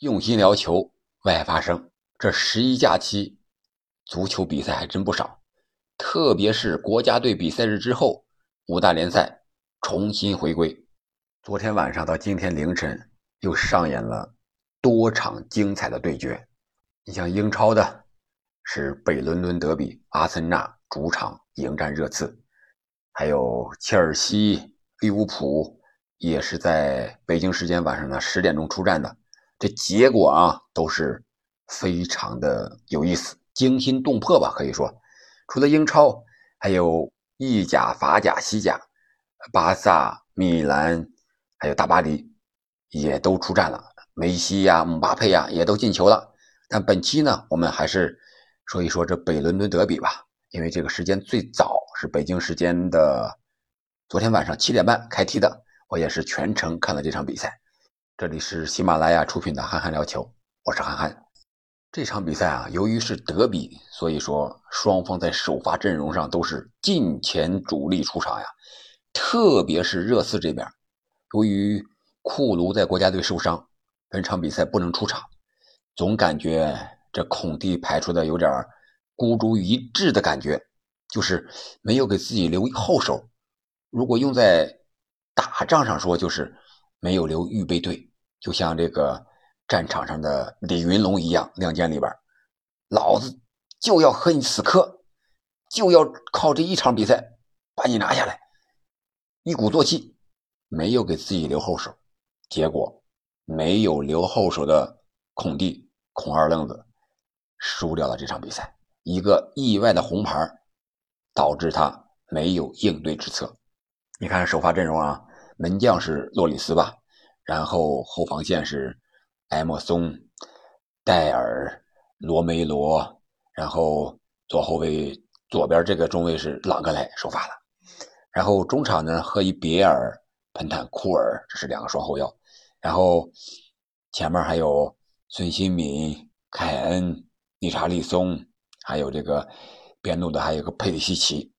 用心聊球，为爱发声。这十一假期，足球比赛还真不少，特别是国家队比赛日之后，五大联赛重新回归。昨天晚上到今天凌晨，又上演了多场精彩的对决。你像英超的，是北伦敦德比，阿森纳主场迎战热刺，还有切尔西、利物浦，也是在北京时间晚上的十点钟出战的。这结果啊，都是非常的有意思，惊心动魄吧？可以说，除了英超，还有意甲、法甲、西甲，巴萨、米兰，还有大巴黎，也都出战了。梅西呀、姆巴佩呀，也都进球了。但本期呢，我们还是说一说这北伦敦德比吧，因为这个时间最早是北京时间的昨天晚上七点半开踢的，我也是全程看了这场比赛。这里是喜马拉雅出品的《憨憨聊球》，我是憨憨。这场比赛啊，由于是德比，所以说双方在首发阵容上都是近前主力出场呀。特别是热刺这边，由于库卢在国家队受伤，本场比赛不能出场，总感觉这孔蒂排出的有点孤注一掷的感觉，就是没有给自己留后手。如果用在打仗上说，就是。没有留预备队，就像这个战场上的李云龙一样，《亮剑》里边，老子就要和你死磕，就要靠这一场比赛把你拿下来，一鼓作气，没有给自己留后手，结果没有留后手的孔蒂孔二愣子输掉了这场比赛，一个意外的红牌导致他没有应对之策。你看首发阵容啊。门将是洛里斯吧，然后后防线是埃莫松、戴尔、罗梅罗，然后左后卫左边这个中卫是朗格莱首发了，然后中场呢赫伊别尔、彭坦库尔，这是两个双后腰，然后前面还有孙兴敏、凯恩、理查利松，还有这个边路的还有个佩里西奇，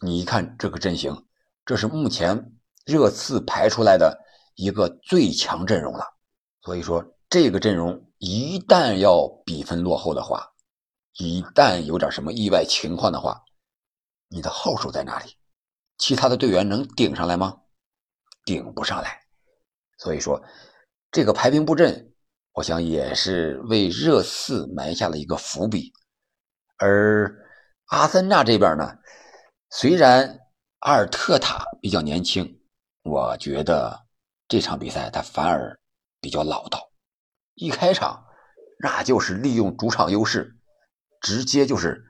你一看这个阵型，这是目前。热刺排出来的一个最强阵容了，所以说这个阵容一旦要比分落后的话，一旦有点什么意外情况的话，你的后手在哪里？其他的队员能顶上来吗？顶不上来。所以说这个排兵布阵，我想也是为热刺埋下了一个伏笔。而阿森纳这边呢，虽然阿尔特塔比较年轻。我觉得这场比赛他反而比较老道，一开场那就是利用主场优势，直接就是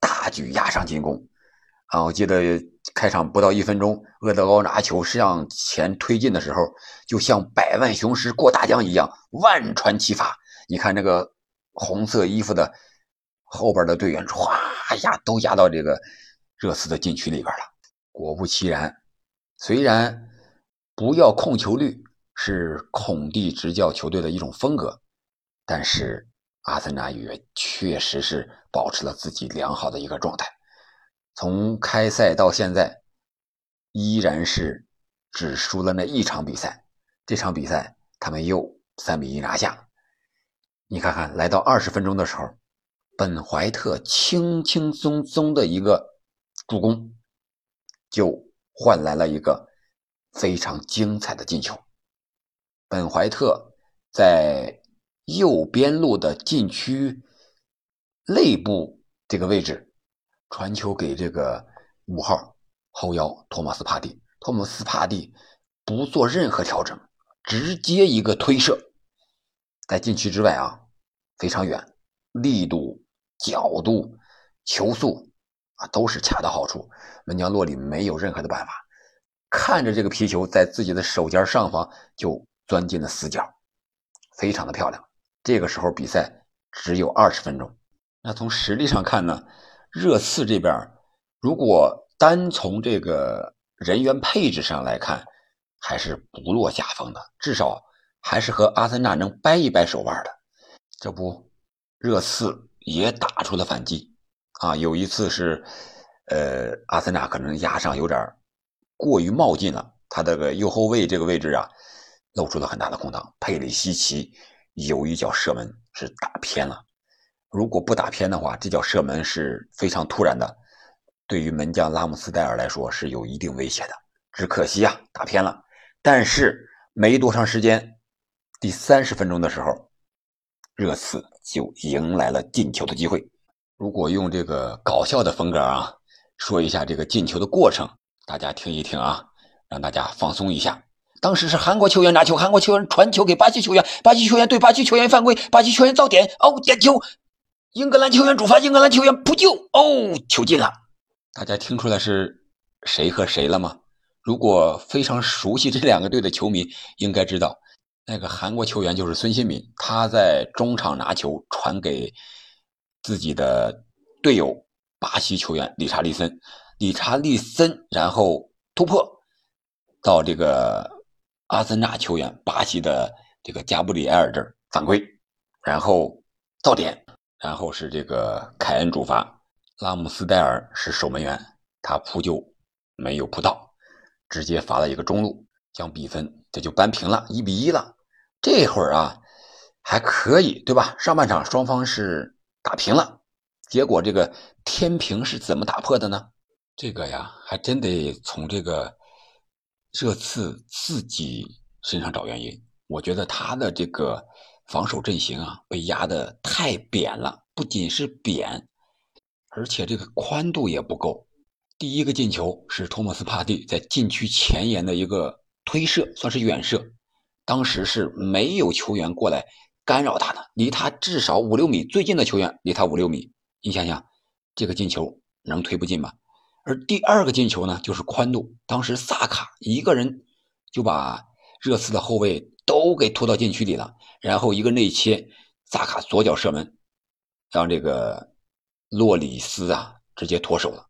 大举压上进攻。啊，我记得开场不到一分钟，厄德高拿球向前推进的时候，就像百万雄师过大江一样，万船齐发。你看这个红色衣服的后边的队员，唰压都压到这个热刺的禁区里边了。果不其然，虽然。不要控球率是孔蒂执教球队的一种风格，但是阿森纳也确实是保持了自己良好的一个状态。从开赛到现在，依然是只输了那一场比赛。这场比赛他们又三比一拿下。你看看，来到二十分钟的时候，本怀特轻轻松松的一个助攻，就换来了一个。非常精彩的进球，本怀特在右边路的禁区内部这个位置传球给这个五号后腰托马斯帕蒂，托马斯帕蒂不做任何调整，直接一个推射，在禁区之外啊，非常远，力度、角度、球速啊都是恰到好处，门将洛里没有任何的办法。看着这个皮球在自己的手尖上方就钻进了死角，非常的漂亮。这个时候比赛只有二十分钟，那从实力上看呢，热刺这边如果单从这个人员配置上来看，还是不落下风的，至少还是和阿森纳能掰一掰手腕的。这不，热刺也打出了反击啊！有一次是，呃，阿森纳可能压上有点。过于冒进了，他这个右后卫这个位置啊，露出了很大的空档。佩里西奇有一脚射门是打偏了。如果不打偏的话，这脚射门是非常突然的，对于门将拉姆斯戴尔来说是有一定威胁的。只可惜啊，打偏了。但是没多长时间，第三十分钟的时候，热刺就迎来了进球的机会。如果用这个搞笑的风格啊，说一下这个进球的过程，大家听一听啊，让大家放松一下。当时是韩国球员拿球，韩国球员传球给巴西球员，巴西球员对巴西球员犯规，巴西球员造点，哦，点球。英格兰球员主罚，英格兰球员扑救，哦，球进了。大家听出来是谁和谁了吗？如果非常熟悉这两个队的球迷，应该知道那个韩国球员就是孙兴敏，他在中场拿球传给自己的队友巴西球员理查利森，理查利森然后突破到这个阿森纳球员巴西的这个加布里埃尔这儿犯规，然后造点。然后是这个凯恩主罚，拉姆斯戴尔是守门员，他扑救没有扑到，直接罚了一个中路，将比分这就扳平了，一比一了。这会儿啊还可以，对吧？上半场双方是打平了，结果这个天平是怎么打破的呢？这个呀，还真得从这个热刺自己身上找原因。我觉得他的这个。防守阵型啊，被压得太扁了，不仅是扁，而且这个宽度也不够。第一个进球是托马斯帕蒂在禁区前沿的一个推射，算是远射，当时是没有球员过来干扰他的，离他至少五六米，最近的球员离他五六米。你想想，这个进球能推不进吗？而第二个进球呢，就是宽度，当时萨卡一个人就把热刺的后卫。都给拖到禁区里了，然后一个内切，萨卡左脚射门，让这个洛里斯啊直接脱手了，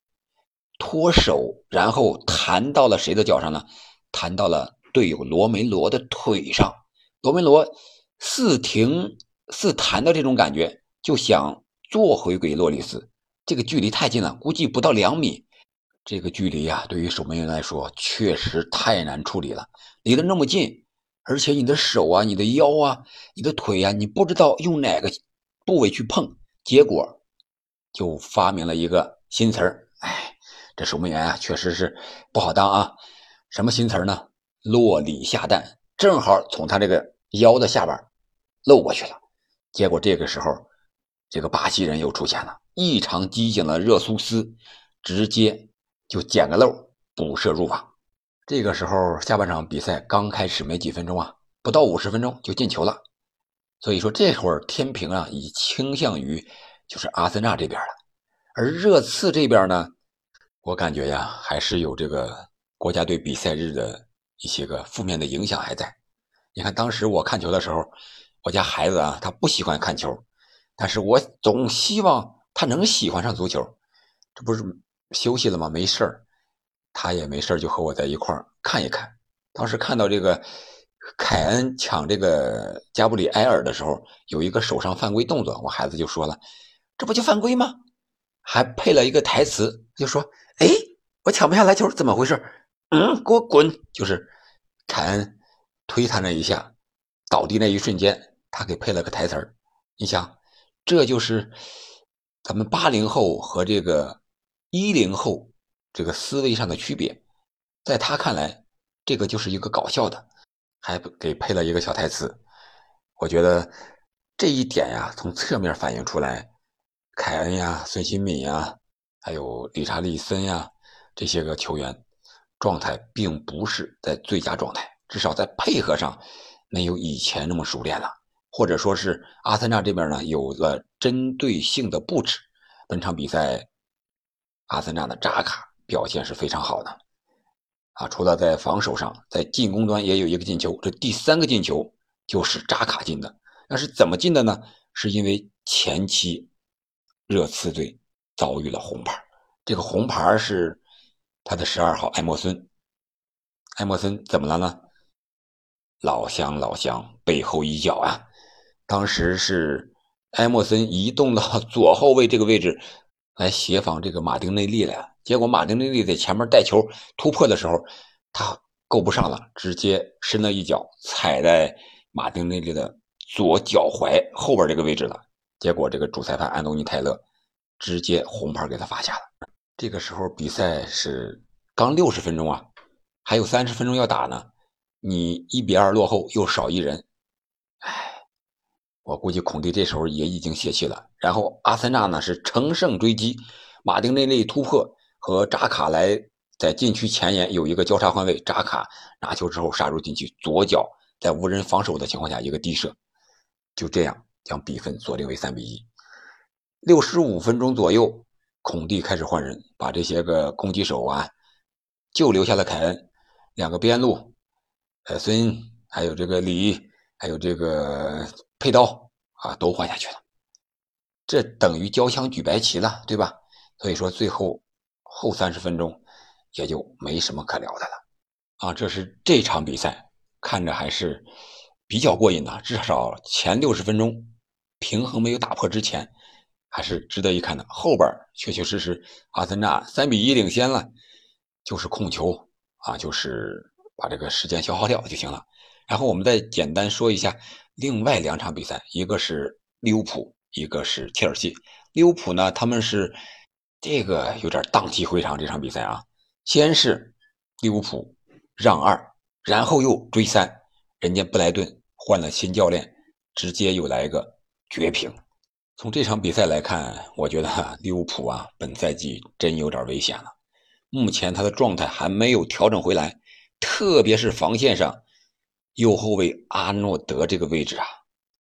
脱手，然后弹到了谁的脚上呢？弹到了队友罗梅罗的腿上。罗梅罗似停似弹的这种感觉，就想坐回给洛里斯，这个距离太近了，估计不到两米。这个距离呀，对于守门员来说确实太难处理了，离得那么近。而且你的手啊，你的腰啊，你的腿呀，你不知道用哪个部位去碰，结果就发明了一个新词儿。哎，这守门员啊，确实是不好当啊。什么新词儿呢？落里下蛋，正好从他这个腰的下边漏过去了。结果这个时候，这个巴西人又出现了，异常机警的热苏斯直接就捡个漏，补射入网。这个时候，下半场比赛刚开始没几分钟啊，不到五十分钟就进球了。所以说这会儿天平啊，已倾向于就是阿森纳这边了。而热刺这边呢，我感觉呀，还是有这个国家队比赛日的一些个负面的影响还在。你看当时我看球的时候，我家孩子啊，他不喜欢看球，但是我总希望他能喜欢上足球。这不是休息了吗？没事儿。他也没事就和我在一块儿看一看。当时看到这个凯恩抢这个加布里埃尔的时候，有一个手上犯规动作，我孩子就说了：“这不就犯规吗？”还配了一个台词，就说：“哎，我抢不下来球，怎么回事？”嗯，给我滚！就是凯恩推他那一下，倒地那一瞬间，他给配了个台词儿。你想，这就是咱们八零后和这个一零后。这个思维上的区别，在他看来，这个就是一个搞笑的，还给配了一个小台词。我觉得这一点呀，从侧面反映出来，凯恩呀、孙兴敏呀，还有理查利森呀这些个球员状态并不是在最佳状态，至少在配合上没有以前那么熟练了，或者说是阿森纳这边呢有了针对性的布置。本场比赛，阿森纳的扎卡。表现是非常好的，啊，除了在防守上，在进攻端也有一个进球。这第三个进球就是扎卡进的，那是怎么进的呢？是因为前期热刺队遭遇了红牌，这个红牌是他的十二号埃莫森。埃莫森怎么了呢？老乡，老乡，背后一脚啊！当时是埃莫森移动到 左后卫这个位置来协防这个马丁内利了。结果马丁内利在前面带球突破的时候，他够不上了，直接伸了一脚踩在马丁内利的左脚踝后边这个位置了。结果这个主裁判安东尼泰勒直接红牌给他罚下了。这个时候比赛是刚六十分钟啊，还有三十分钟要打呢。你一比二落后，又少一人，哎，我估计孔蒂这时候也已经泄气了。然后阿森纳呢是乘胜追击，马丁内利突破和扎卡莱在禁区前沿有一个交叉换位，扎卡拿球之后杀入禁区，左脚在无人防守的情况下一个低射，就这样将比分锁定为三比一。六十五分钟左右，孔蒂开始换人，把这些个攻击手啊，就留下了凯恩，两个边路。呃，孙还有这个李，还有这个佩刀啊，都换下去了，这等于交枪举白旗了，对吧？所以说最后后三十分钟也就没什么可聊的了啊。这是这场比赛看着还是比较过瘾的，至少前六十分钟平衡没有打破之前还是值得一看的。后边确确实实阿森纳三比一领先了，就是控球啊，就是。把这个时间消耗掉就行了。然后我们再简单说一下另外两场比赛，一个是利物浦，一个是切尔西。利物浦呢，他们是这个有点荡气回肠。这场比赛啊，先是利物浦让二，然后又追三，人家布莱顿换了新教练，直接又来一个绝平。从这场比赛来看，我觉得利物浦啊，本赛季真有点危险了。目前他的状态还没有调整回来。特别是防线上，右后卫阿诺德这个位置啊，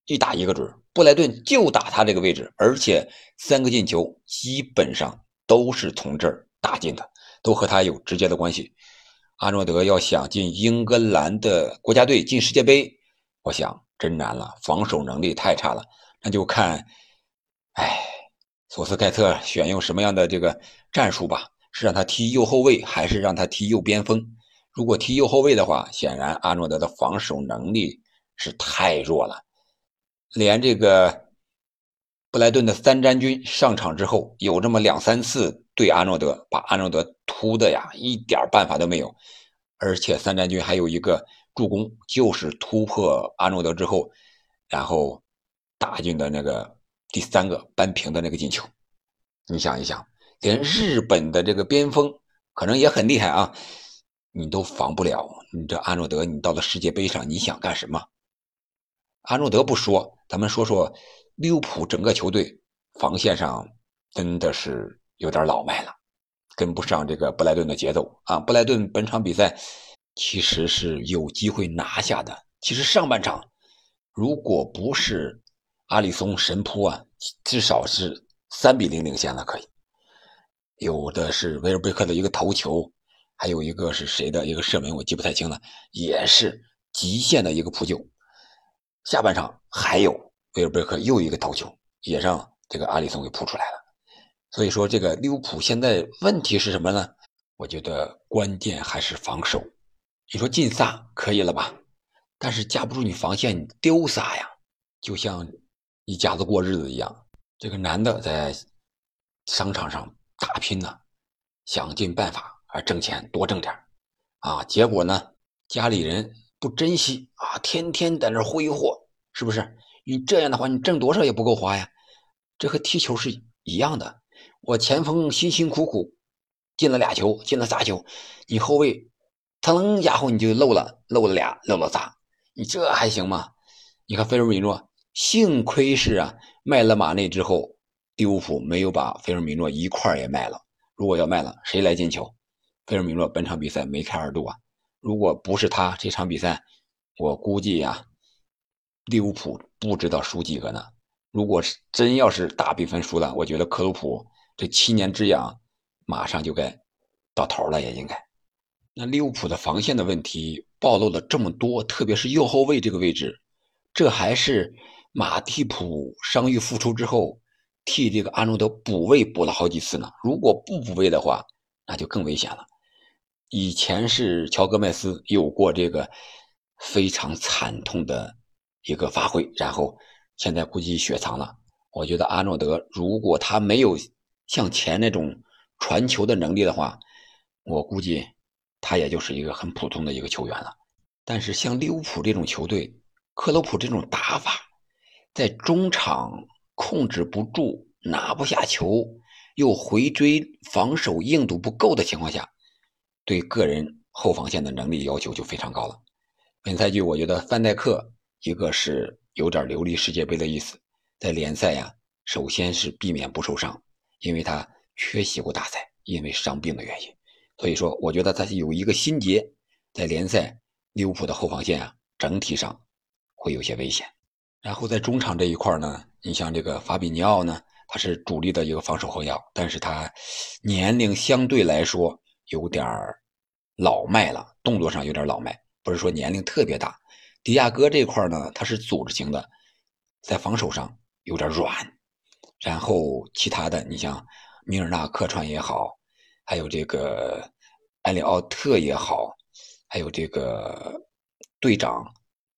一打一个准。布莱顿就打他这个位置，而且三个进球基本上都是从这儿打进的，都和他有直接的关系。阿诺德要想进英格兰的国家队进世界杯，我想真难了，防守能力太差了。那就看，哎，索斯盖特选用什么样的这个战术吧？是让他踢右后卫，还是让他踢右边锋？如果踢右后卫的话，显然阿诺德的防守能力是太弱了，连这个布莱顿的三战军上场之后，有这么两三次对阿诺德，把阿诺德突的呀一点办法都没有，而且三战军还有一个助攻，就是突破阿诺德之后，然后打进的那个第三个扳平的那个进球。你想一想，连日本的这个边锋可能也很厉害啊。你都防不了，你这阿诺德，你到了世界杯上，你想干什么？阿诺德不说，咱们说说利物浦整个球队防线上真的是有点老迈了，跟不上这个布莱顿的节奏啊！布莱顿本场比赛其实是有机会拿下的。其实上半场如果不是阿里松神扑啊，至少是三比零领先了，可以。有的是维尔贝克的一个头球。还有一个是谁的一个射门，我记不太清了，也是极限的一个扑救。下半场还有威尔贝克又一个头球，也让这个阿里松给扑出来了。所以说，这个利物浦现在问题是什么呢？我觉得关键还是防守。你说进仨可以了吧？但是架不住你防线，丢仨呀，就像一家子过日子一样。这个男的在商场上打拼呢，想尽办法。啊，挣钱多挣点啊！结果呢，家里人不珍惜啊，天天在那挥霍，是不是？你这样的话，你挣多少也不够花呀。这和踢球是一样的，我前锋辛辛苦苦进了俩球，进了仨球，你后卫，腾家伙你就漏了，漏了俩，漏了仨，你这还行吗？你看菲尔米诺，幸亏是啊，卖了马内之后，利物浦没有把菲尔米诺一块也卖了。如果要卖了，谁来进球？菲尔米诺本场比赛梅开二度啊！如果不是他这场比赛，我估计呀，利物浦不知道输几个呢。如果是真要是大比分输了，我觉得克鲁普这七年之痒马上就该到头了，也应该。那利物浦的防线的问题暴露了这么多，特别是右后卫这个位置，这还是马蒂普伤愈复出之后替这个阿诺德补位补了好几次呢。如果不补位的话，那就更危险了。以前是乔戈麦斯有过这个非常惨痛的一个发挥，然后现在估计雪藏了。我觉得阿诺德如果他没有像前那种传球的能力的话，我估计他也就是一个很普通的一个球员了。但是像利物浦这种球队，克洛普这种打法，在中场控制不住、拿不下球，又回追防守硬度不够的情况下，对个人后防线的能力要求就非常高了。本赛季我觉得范戴克一个是有点流离世界杯的意思，在联赛呀，首先是避免不受伤，因为他缺席过大赛，因为伤病的原因。所以说，我觉得他有一个心结，在联赛利物浦的后防线啊，整体上会有些危险。然后在中场这一块呢，你像这个法比尼奥呢，他是主力的一个防守后腰，但是他年龄相对来说有点老迈了，动作上有点老迈。不是说年龄特别大，迪亚哥这块呢，他是组织型的，在防守上有点软。然后其他的，你像米尔纳客串也好，还有这个埃里奥特也好，还有这个队长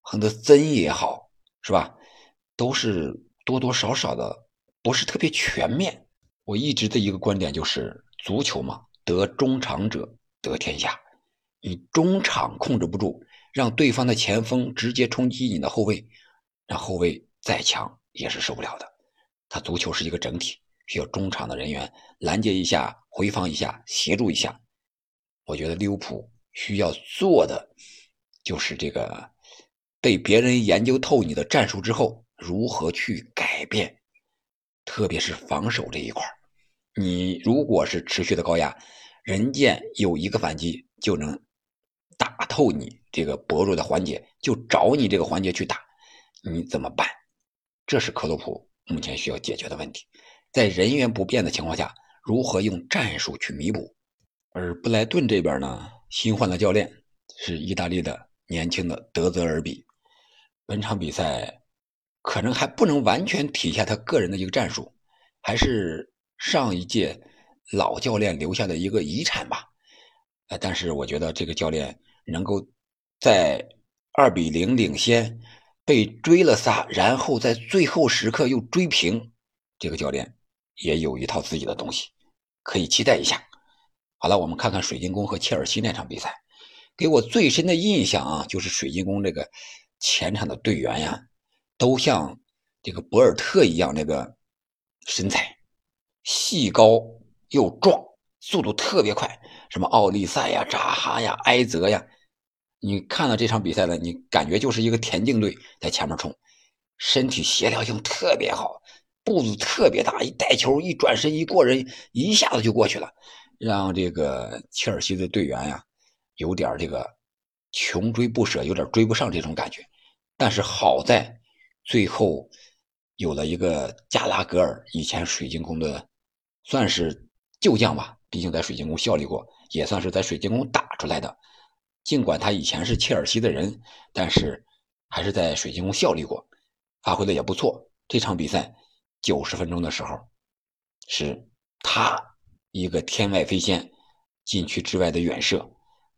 亨德森也好，是吧？都是多多少少的不是特别全面。我一直的一个观点就是，足球嘛，得中场者得天下。你中场控制不住，让对方的前锋直接冲击你的后卫，让后卫再强也是受不了的。他足球是一个整体，需要中场的人员拦截一下、回防一下、协助一下。我觉得利物浦需要做的就是这个：被别人研究透你的战术之后，如何去改变，特别是防守这一块儿你如果是持续的高压，人家有一个反击就能。打透你这个薄弱的环节，就找你这个环节去打，你怎么办？这是克洛普目前需要解决的问题。在人员不变的情况下，如何用战术去弥补？而布莱顿这边呢，新换的教练是意大利的年轻的德泽尔比。本场比赛可能还不能完全体现他个人的一个战术，还是上一届老教练留下的一个遗产吧。呃，但是我觉得这个教练。能够在二比零领先，被追了仨，然后在最后时刻又追平，这个教练也有一套自己的东西，可以期待一下。好了，我们看看水晶宫和切尔西那场比赛，给我最深的印象啊，就是水晶宫这个前场的队员呀，都像这个博尔特一样，那个身材细高又壮，速度特别快。什么奥利赛呀、扎哈呀、埃泽呀，你看了这场比赛了，你感觉就是一个田径队在前面冲，身体协调性特别好，步子特别大，一带球一转身一过人，一下子就过去了，让这个切尔西的队员呀有点这个穷追不舍，有点追不上这种感觉。但是好在最后有了一个加拉格尔，以前水晶宫的算是旧将吧，毕竟在水晶宫效力过。也算是在水晶宫打出来的，尽管他以前是切尔西的人，但是还是在水晶宫效力过，发挥的也不错。这场比赛九十分钟的时候，是他一个天外飞仙，禁区之外的远射，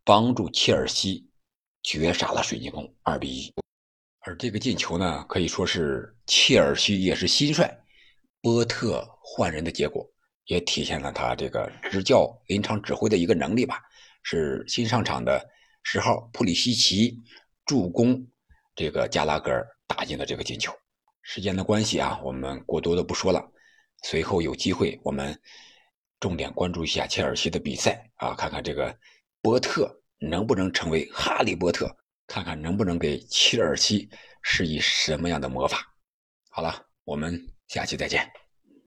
帮助切尔西绝杀了水晶宫二比一。而这个进球呢，可以说是切尔西也是新帅波特换人的结果。也体现了他这个执教、临场指挥的一个能力吧。是新上场的十号普里西奇助攻这个加拉格尔打进的这个进球。时间的关系啊，我们过多的不说了。随后有机会，我们重点关注一下切尔西的比赛啊，看看这个波特能不能成为哈利波特，看看能不能给切尔西施以什么样的魔法。好了，我们下期再见。